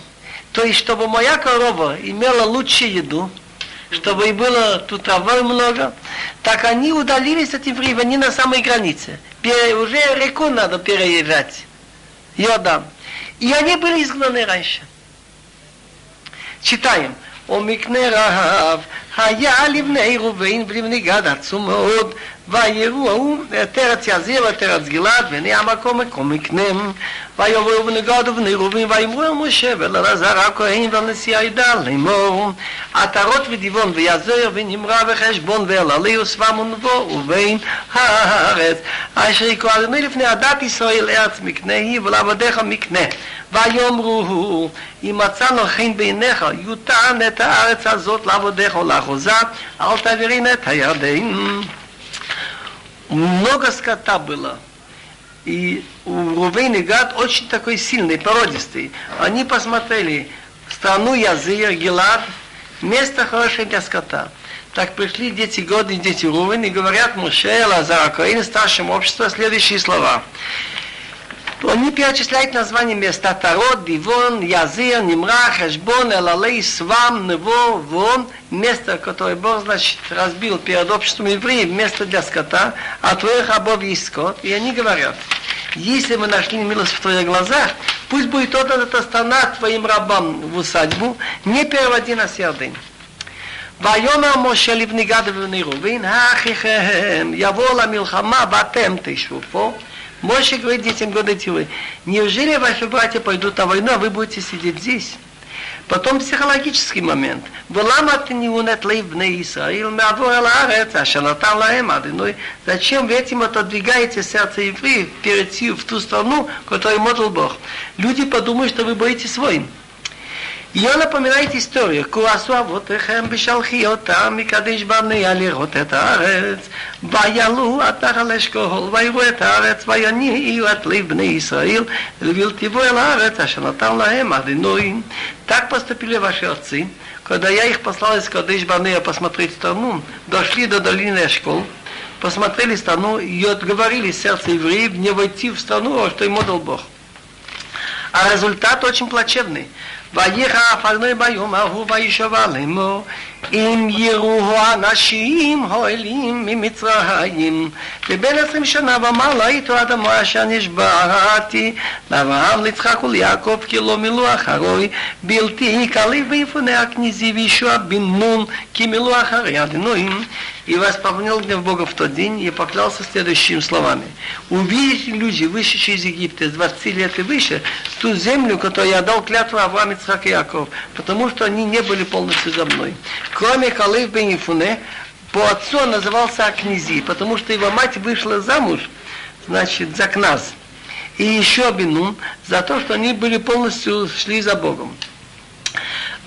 то есть чтобы моя корова имела лучшую еду, чтобы и было тут травы много, так они удалились от евреев, они на самой границе. Пере, уже реку надо переезжать. Йордан. И они были изгнаны раньше. Читаем. ומקנה רהב היה לבני ראובן ולבני גד עצום מאוד ויראו ההוא את ארץ יזיר ואת ארץ גלעד ונהיה המקום מקום מקנם ויבואו בני גד ובני ראובן ויאמרו אל משה ולעזר הכהן ואל נשיא העדה לאמור עטרות ודיבון ויזר ונמרה וחשבון ואל עלי ושבם ונבו ובין הארץ אשר יקרא אדוני לפני עדת ישראל ארץ מקנה היא ולעבדיך מקנה ויאמרו אם מצאנו חן בעיניך יוטען את הארץ הזאת לעבדיך ולאחוזה אל תעבירין את הירדן много скота было. И у Рувейн Гад очень такой сильный, породистый. Они посмотрели страну Языр, Гелад, место хорошее для скота. Так пришли дети годы, дети Рувен и говорят Муше, Лазар, Коин, старшему обществу следующие слова Они перечисляют названия места Тарот, Дивон, Язир, Нимра, Хешбон, Элалей, Свам, Нево, Вон, место, которое Бог, значит, разбил перед обществом евреев, место для скота, а твоих рабов есть скот. И они говорят, если мы нашли милость в твоих глазах, Пусть будет отдана эта страна твоим рабам в усадьбу, не переводи на Ярдын. ויאמר משה לבני גד ובני ראובן, האחיכם יבואו למלחמה ואתם תשבו פה. Моше говорит детям года Тилы, неужели ваши братья пойдут на войну, а вы будете сидеть здесь? Потом психологический момент. Вылама ты не унетлив на Исраил, мы Зачем вы этим отодвигаете сердце евреев перед в ту страну, которую мотал Бог? Люди подумают, что вы боитесь войн. Ее напоминает историю, Куасу авотехем бешалхи отам микадеш бамнея лирот эт арец. Ваялу от нахалеш когол вайру эт арец. Ваянию от лив бне Исраил. Левил тиво эл арец, ашанатан лаэм адиноим. Так поступили ваши отцы. Когда я их послал из Кадеш Банея посмотреть страну, дошли до долины Эшкол, посмотрели страну и отговорили сердце евреев не войти в страну, а что им отдал Бог. А результат очень плачевный. ויחף אדוני ביום ההוא וישבע לאמור אם יראו האנשים האלים ממצרים ובין עשרים שנה ומעלה איתו עד המועד אשר נשבעתי לאברהם ליצחק וליעקב כי לא מילאו אחרוי בלתי קליף ויפונה הכניזי וישוע בן נון כי מילאו אחרי אדינויים и воспомнил гнев Бога в тот день и поклялся следующими словами. Увидите люди, вышедшие из Египта с 20 лет и выше, ту землю, которую я дал клятву Авраам, Ицхак и Яков, потому что они не были полностью за мной. Кроме Калыв бен Ифуне, по отцу он назывался Акнизи, потому что его мать вышла замуж, значит, за Кназ. И еще Бенун, за то, что они были полностью шли за Богом.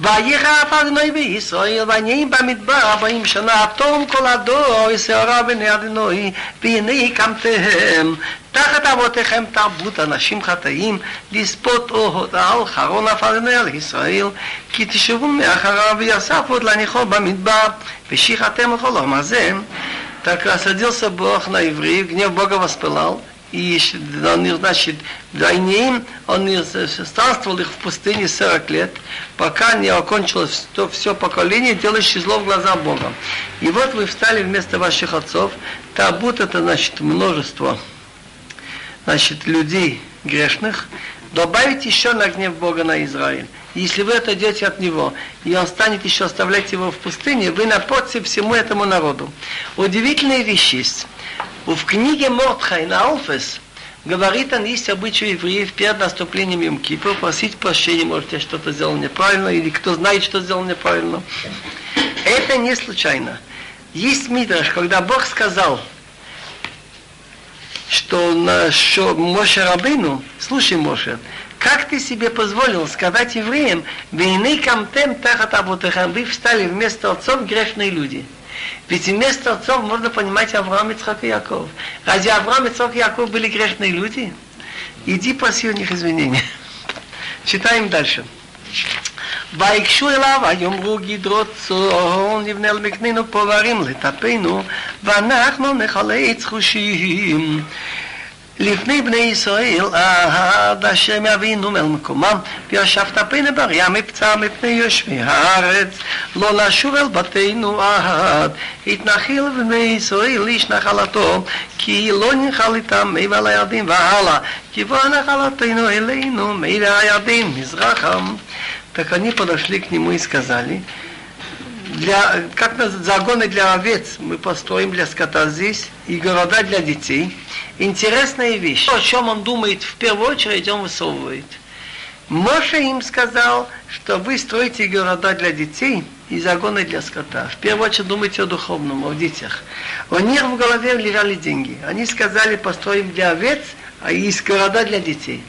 ויחא אף אדוני וישראל, ועניים במדבר ארבעים שנה, תום כל הדור, שערה בני אדוני, והנה הקמתם, תחת אבותיכם תרבות אנשים חטאים, לספות אוהות על חרון אף אדוני על ישראל, כי תשבו מאחריו ויאספו את להניחו במדבר, ושיחתם לכל עומזם, תקרא סדיר סבוח נא עברי, גניב בוגר וספלל, и он, значит, двойним, он странствовал их в пустыне 40 лет, пока не окончилось то все поколение, делающее зло в глаза Бога. И вот вы встали вместо ваших отцов, табут это значит множество значит, людей грешных, добавить еще на гнев Бога на Израиль. Если вы отойдете от него, и он станет еще оставлять его в пустыне, вы напортите всему этому народу. Удивительная вещь есть. В книге Мортхай на Алфес говорит он, есть обычай евреев перед наступлением Йом Кипра просить прощения, может, я что-то сделал неправильно, или кто знает, что сделал неправильно. Это не случайно. Есть мидраш, когда Бог сказал, что, на, что Моше Рабыну, слушай, Моше, как ты себе позволил сказать евреям, «Вейны камтем тахат абутахам», вы встали вместо отцов грешные люди – ведь вместо отцов можно понимать Авраам, Ицхак и Яков. Разве Авраам, Ицхак и Яков были грешные люди? Иди проси у них извинения. (laughs) Читаем дальше. ויקשו אליו ויאמרו גדרות צאן נבנה על מקנינו פוררים לטפנו ואנחנו נחלי צחושים לפני בני ישראל עד השם יבינו אל מקומם וישבת פני בריה מבצע מפני יושבי הארץ לא נשוב אל בתינו עד התנחיל בני ישראל איש נחלתו כי לא נחל איתם מעבר לירדין והלאה כי בוא נחלתנו אלינו מעבר הירדין מזרחם Так они подошли к нему и сказали, для, как загоны для овец мы построим для скота здесь и города для детей. Интересная вещь. О чем он думает в первую очередь, он высовывает. Моше им сказал, что вы строите города для детей и загоны для скота. В первую очередь думайте о духовном, о детях. У них в голове лежали деньги. Они сказали, построим для овец, а есть города для детей.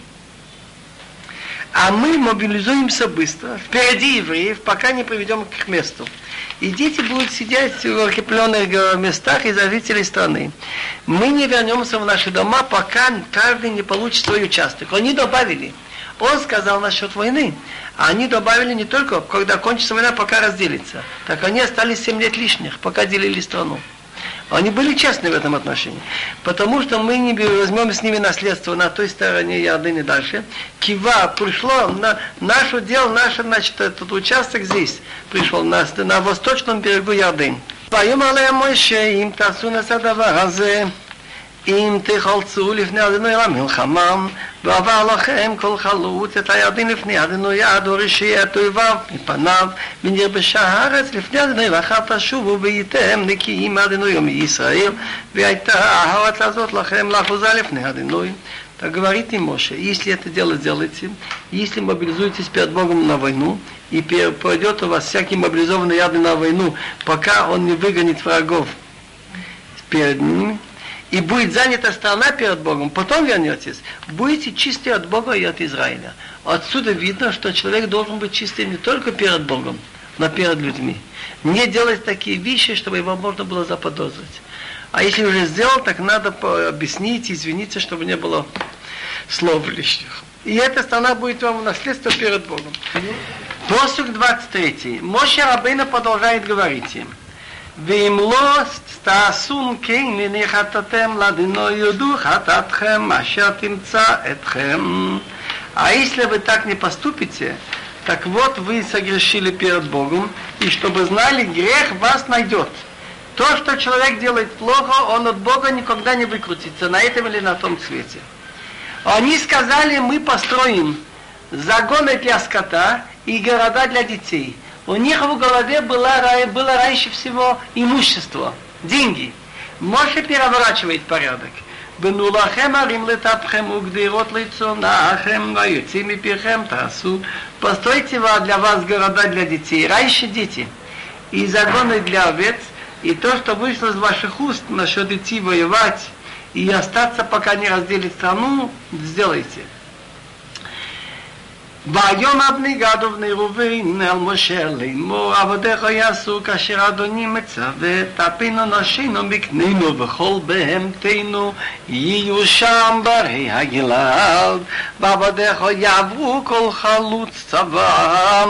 А мы мобилизуемся быстро, впереди евреев, пока не приведем к месту. И дети будут сидеть в укрепленных местах из жителей страны. Мы не вернемся в наши дома, пока каждый не получит свой участок. Они добавили. Он сказал насчет войны. А они добавили не только, когда кончится война, пока разделится. Так они остались 7 лет лишних, пока делили страну. Они были честны в этом отношении. Потому что мы не возьмем с ними наследство на той стороне Ярдын и дальше. Кива пришло на наше дело, наш, значит, этот участок здесь пришел на, на восточном берегу Ярдын. ויאמר להם משה, אם תעשו נס הדבר הזה, אם תחלצו לפני אדוני למלחמה, ועבר לכם כל חלוץ את הירדין לפני אדנו יד וראשי את אויביו מפניו ונרבשה הארץ לפני אדנו ואחר תשובו והייתם נקיים אדנו יום ישראל והייתה הארץ הזאת לכם לאחוזה לפני אדנו Так говорит им Моше, если это дело сделаете, если мобилизуетесь перед Богом на войну, и пойдет у вас всякий мобилизованный яды на войну, пока он не выгонит врагов перед ними, и будет занята страна перед Богом, потом вернетесь, будете чисты от Бога и от Израиля. Отсюда видно, что человек должен быть чистым не только перед Богом, но перед людьми. Не делать такие вещи, чтобы его можно было заподозрить. А если уже сделал, так надо объяснить, извиниться, чтобы не было слов лишних. И эта страна будет вам в наследство перед Богом. Посук 23. Моше Рабейна продолжает говорить им. ואם לא תעשום כן מניחתתם לדינו יודו חטאתכם אשר תמצא אתכם. А если вы так не поступите, так вот вы согрешили перед Богом, и чтобы знали, грех вас найдет. То, что человек делает плохо, он от Бога никогда не выкрутится, на этом или на том свете. Они сказали, мы построим загоны для скота и города для детей. У них в голове было, было раньше всего имущество, деньги. Моше переворачивает порядок. בנו לכם ערים לטפכם וגדירות לצונאכם ויוצאים מפיכם תעשו. Постройте для вас города для детей, раньше дети, и загоны для овец, и то, что вышло из ваших уст насчет идти воевать и остаться, пока не разделит страну, сделайте. והיום אבני גד ובני ראובן אל משה לאמור עבדיך יעשו כאשר אדוני מצווה תפינו נשינו בקנינו וכל בהמתנו יהיו שם ברי הגלעד ועבדיך יעברו כל חלוץ צבא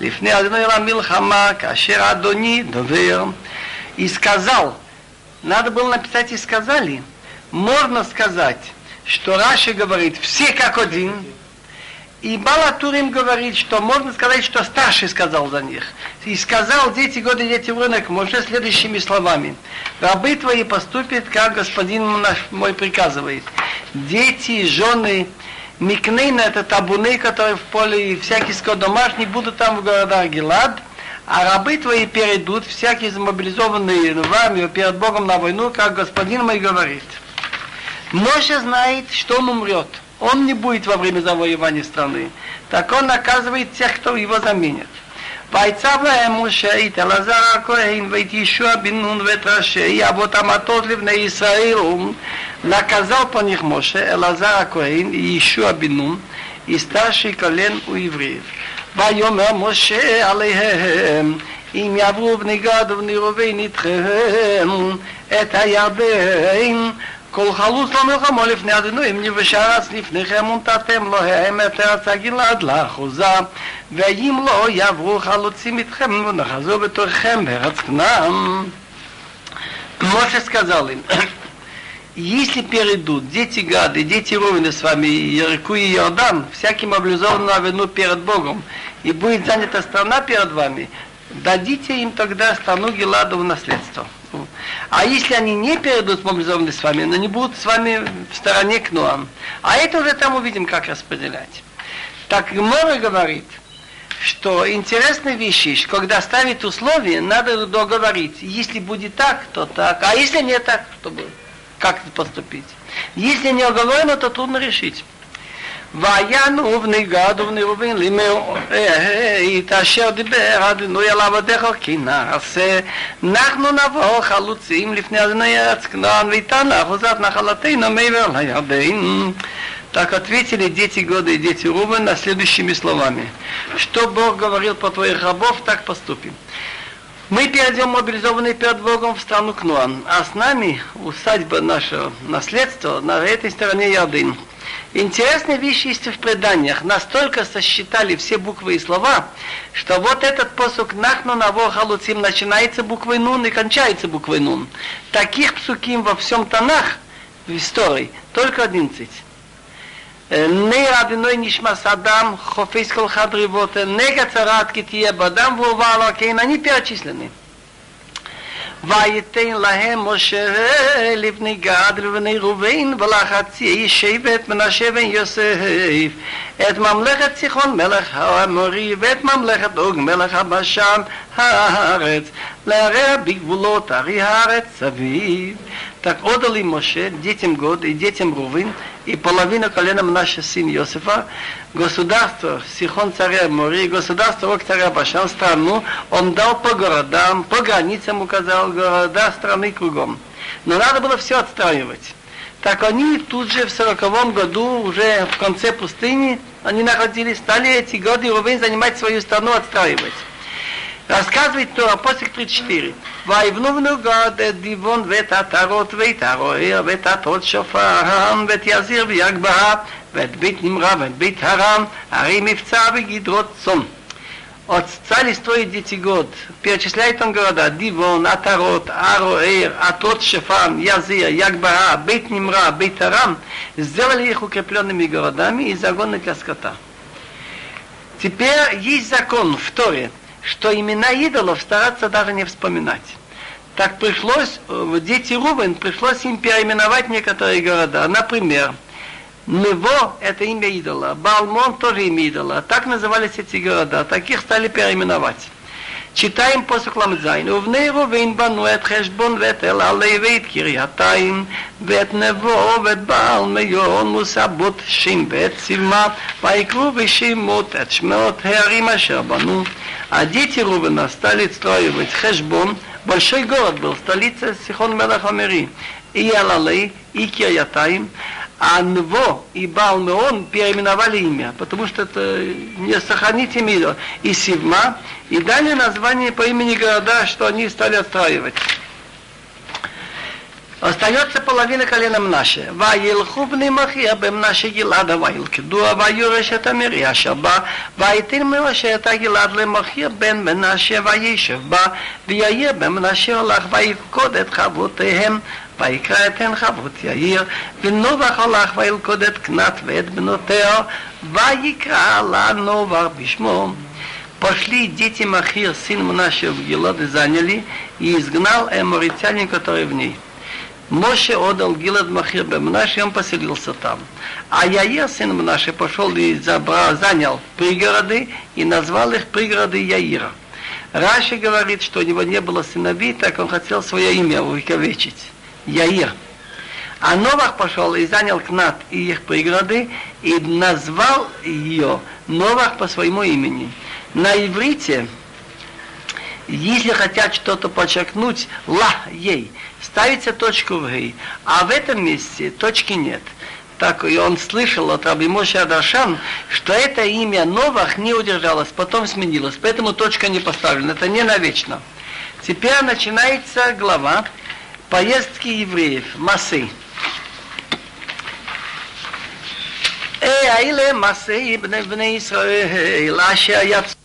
לפני אדוני למלחמה כאשר אדוני דובר и сказал надо было написать и сказали можно сказать что Раши говорит все как один и Балатурим говорит, что можно сказать, что старший сказал за них. И сказал, дети годы, дети рынок, может, следующими словами. Рабы твои поступят, как господин наш мой приказывает. Дети, жены, Микнейна, это табуны, которые в поле, и всякий скот домашний, будут там в городах Гелад, а рабы твои перейдут, всякие замобилизованные вами перед Богом на войну, как господин мой говорит. Моше знает, что он умрет он не будет во время завоевания страны, так он наказывает тех, кто его заменит. ויצב להם משה את אלעזר הכהן ואת ישוע בן נון ואת ראשי אבות המטות לבני ישראל наказал по них Моше, Элазар הכהן, ישוע בן נון, и старший колен у евреев. ויאמר משה עליהם אם יעברו בני גד ובני ראובן איתכם את הירדן כל חלוץ לא מלחמו לפני אדנו, אם נבשרץ לפניכם ונתתם לו הם את ארץ הגלעד לאחוזה, ואם לא יעברו חלוצים איתכם ונחזו בתוככם בארץ כנען. Моше сказал им, (coughs) если перейдут дети Гады, дети Ровины с вами, реку и Иордан, всяким облизованным на вину перед Богом, и будет занята страна перед вами, дадите им тогда страну Геладу в наследство. А если они не перейдут мобилизованные с вами, но не будут с вами в стороне к Ноам, а это уже там увидим, как распределять. Так Гмора говорит, что интересная вещь, когда ставит условия, надо договорить. Если будет так, то так. А если не так, то. Как поступить? Если не оговорено, то трудно решить. ויענו ובני גד ובני ראובן לימר את אשר דיבר אדוני על עבדיך כי נעשה אנחנו נבוא חלוצים לפני אדוני ארץ כנען ואיתן לאחוזת נחלתנו מעבר לירדן Так ответили дети года и дети Рубена следующими словами. Что Бог говорил по твоих рабов, так поступим. Мы перейдем мобилизованные перед Богом в страну Кнуан, а с нами усадьба наше наследство на этой стороне Ярдын. Интересные вещи есть в преданиях. Настолько сосчитали все буквы и слова, что вот этот посук «Нахну наво халуцим» начинается буквой «Нун» и кончается буквой «Нун». Таких псуким во всем Танах, в истории, только 11. נר אדינוי נשמס אדם, חופש כל חד ריבות, נגע צרת כי תהיה באדם והובא לו כן, אני перечислены. וייתן להם משה לבני גד ולבני ראובן ולחצי שבט מנשה בן יוסף את ממלכת סיחון מלך האמורי ואת ממלכת אוג מלך הבשן הארץ להרע בגבולות ערי הארץ סביב Так отдали Моше детям Год и детям Рувин и половину колена Мнаше сын Иосифа, государство Сихон царя Мори, государство Ок царя Башан, страну, он дал по городам, по границам указал города страны кругом. Но надо было все отстраивать. Так они тут же в сороковом году, уже в конце пустыни, они находились, стали эти годы Рувин занимать свою страну, отстраивать. Рассказывает Тора, после 34. ויבנו גד את דיבון ואת עטרות ואת הרוער ואת עטרות שופרם ואת יזיר ויגבה ואת בית נמרה ואת בית הרם ערי מבצע וגדרות צום. От стали строить дети год. Перечисляет он города. Дивон, Атарот, Ароэр, Атот, Шефан, Язир, Ягбара, Бейт Нимра, Бейт Арам. Сделали их укрепленными городами и загоны для скота. Теперь есть закон в Торе – что имена идолов стараться даже не вспоминать. Так пришлось, дети Рубен, пришлось им переименовать некоторые города. Например, Нево – это имя идола, Балмон – тоже имя идола. Так назывались эти города, таких стали переименовать Читаем посох למזין, ובני ראובן בנו את חשבון ואת אל עלי ואת קרייתיים ואת נבו ואת בעל מיון מוסבות שים ואת צלמה ויקרו ושמות את שמות הערים אשר בנו. А дети Рубена стали строить Хешбон, большой город был, столица Сихон Мелах Амери, и Алалей, и Кирьятаим, а Нво и Балмеон переименовали имя, потому что это не сохранить имя. И Сивма, и дали название по имени города, что они стали отстраивать. Остается половина колена Мнаше. וילכו בני מכיע במנשה גלעדה וילכדוה ויורש את המרי אשר בה ויתן משה את הגלעד למכיע בן מנשה וישב בה ויאיר במנשה הלך ויפקוד את חבותיהם ויקרא את הן חבות יאיר ונובח הלך וילכוד את קנת ואת בנותיה ויקרא לה נובח בשמו Пошли дети Махир, сын Мнаше в Гилад, и заняли, и изгнал эморитянин, который в ней. Моше отдал Гилад Махир Бемнаш, и он поселился там. А Яир, сын Мнаши, пошел и забрал, занял пригороды и назвал их пригороды Яира. Раши говорит, что у него не было сыновей, так он хотел свое имя увековечить. Яир. А Новах пошел и занял Кнат и их пригороды и назвал ее Новах по своему имени. На иврите, если хотят что-то подчеркнуть, ла ей, ставится точку в гей, а в этом месте точки нет. Так и он слышал от Раби Адашан, что это имя Новах не удержалось, потом сменилось, поэтому точка не поставлена, это не навечно. Теперь начинается глава Поездки евреев, массы. Эй, аиле массы, бне бне Исраэль, э, э, аша яцу.